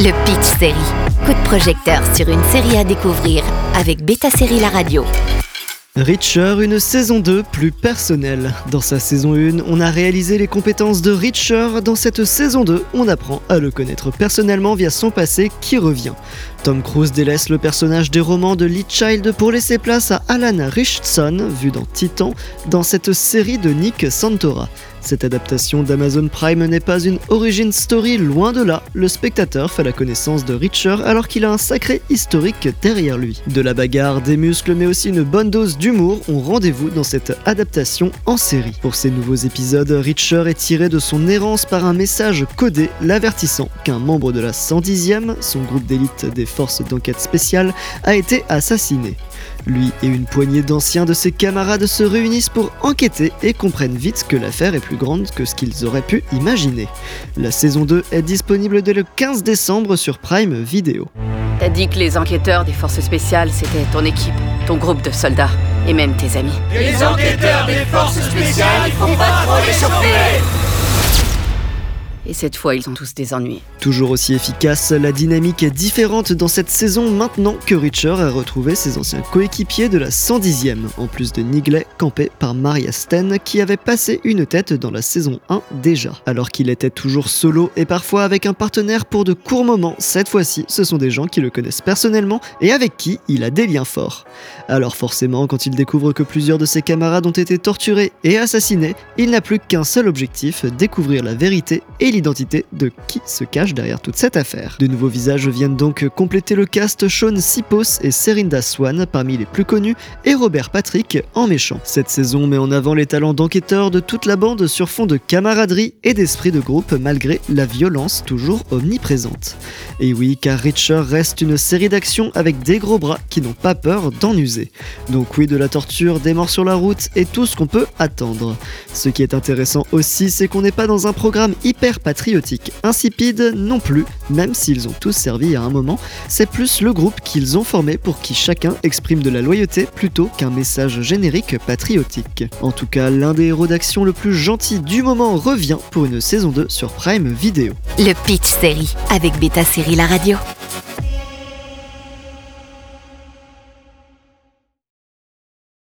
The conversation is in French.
Le Pitch Série. Coup de projecteur sur une série à découvrir avec Beta Série La Radio. Richer, une saison 2 plus personnelle. Dans sa saison 1, on a réalisé les compétences de Richer. Dans cette saison 2, on apprend à le connaître personnellement via son passé qui revient. Tom Cruise délaisse le personnage des romans de Lee Child pour laisser place à Alan Richardson, vu dans Titan, dans cette série de Nick Santora. Cette adaptation d'Amazon Prime n'est pas une origin story, loin de là. Le spectateur fait la connaissance de Richer alors qu'il a un sacré historique derrière lui. De la bagarre, des muscles, mais aussi une bonne dose d'humour ont rendez-vous dans cette adaptation en série. Pour ces nouveaux épisodes, Richer est tiré de son errance par un message codé l'avertissant qu'un membre de la 110e, son groupe d'élite des forces d'enquête spéciales, a été assassiné. Lui et une poignée d'anciens de ses camarades se réunissent pour enquêter et comprennent vite que l'affaire est plus grande que ce qu'ils auraient pu imaginer. La saison 2 est disponible dès le 15 décembre sur Prime Video. T'as dit que les enquêteurs des forces spéciales, c'était ton équipe, ton groupe de soldats, et même tes amis. Les enquêteurs des forces spéciales, il faut pas trop les chauffer et cette fois, ils ont tous des ennuis. Toujours aussi efficace, la dynamique est différente dans cette saison maintenant que Richer a retrouvé ses anciens coéquipiers de la 110e, en plus de Nigley campé par Maria Sten qui avait passé une tête dans la saison 1 déjà. Alors qu'il était toujours solo et parfois avec un partenaire pour de courts moments, cette fois-ci, ce sont des gens qui le connaissent personnellement et avec qui il a des liens forts. Alors forcément, quand il découvre que plusieurs de ses camarades ont été torturés et assassinés, il n'a plus qu'un seul objectif, découvrir la vérité et l'identité de qui se cache derrière toute cette affaire. De nouveaux visages viennent donc compléter le cast Sean Sipos et Serinda Swan parmi les plus connus et Robert Patrick en méchant. Cette saison met en avant les talents d'enquêteurs de toute la bande sur fond de camaraderie et d'esprit de groupe malgré la violence toujours omniprésente. Et oui, car Richer reste une série d'actions avec des gros bras qui n'ont pas peur d'en user. Donc oui, de la torture, des morts sur la route et tout ce qu'on peut attendre. Ce qui est intéressant aussi, c'est qu'on n'est pas dans un programme hyper patriotique, insipide non plus, même s'ils ont tous servi à un moment, c'est plus le groupe qu'ils ont formé pour qui chacun exprime de la loyauté plutôt qu'un message générique patriotique. En tout cas, l'un des héros d'action le plus gentil du moment revient pour une saison 2 sur Prime Video. Le Pitch Série avec Beta Série La Radio.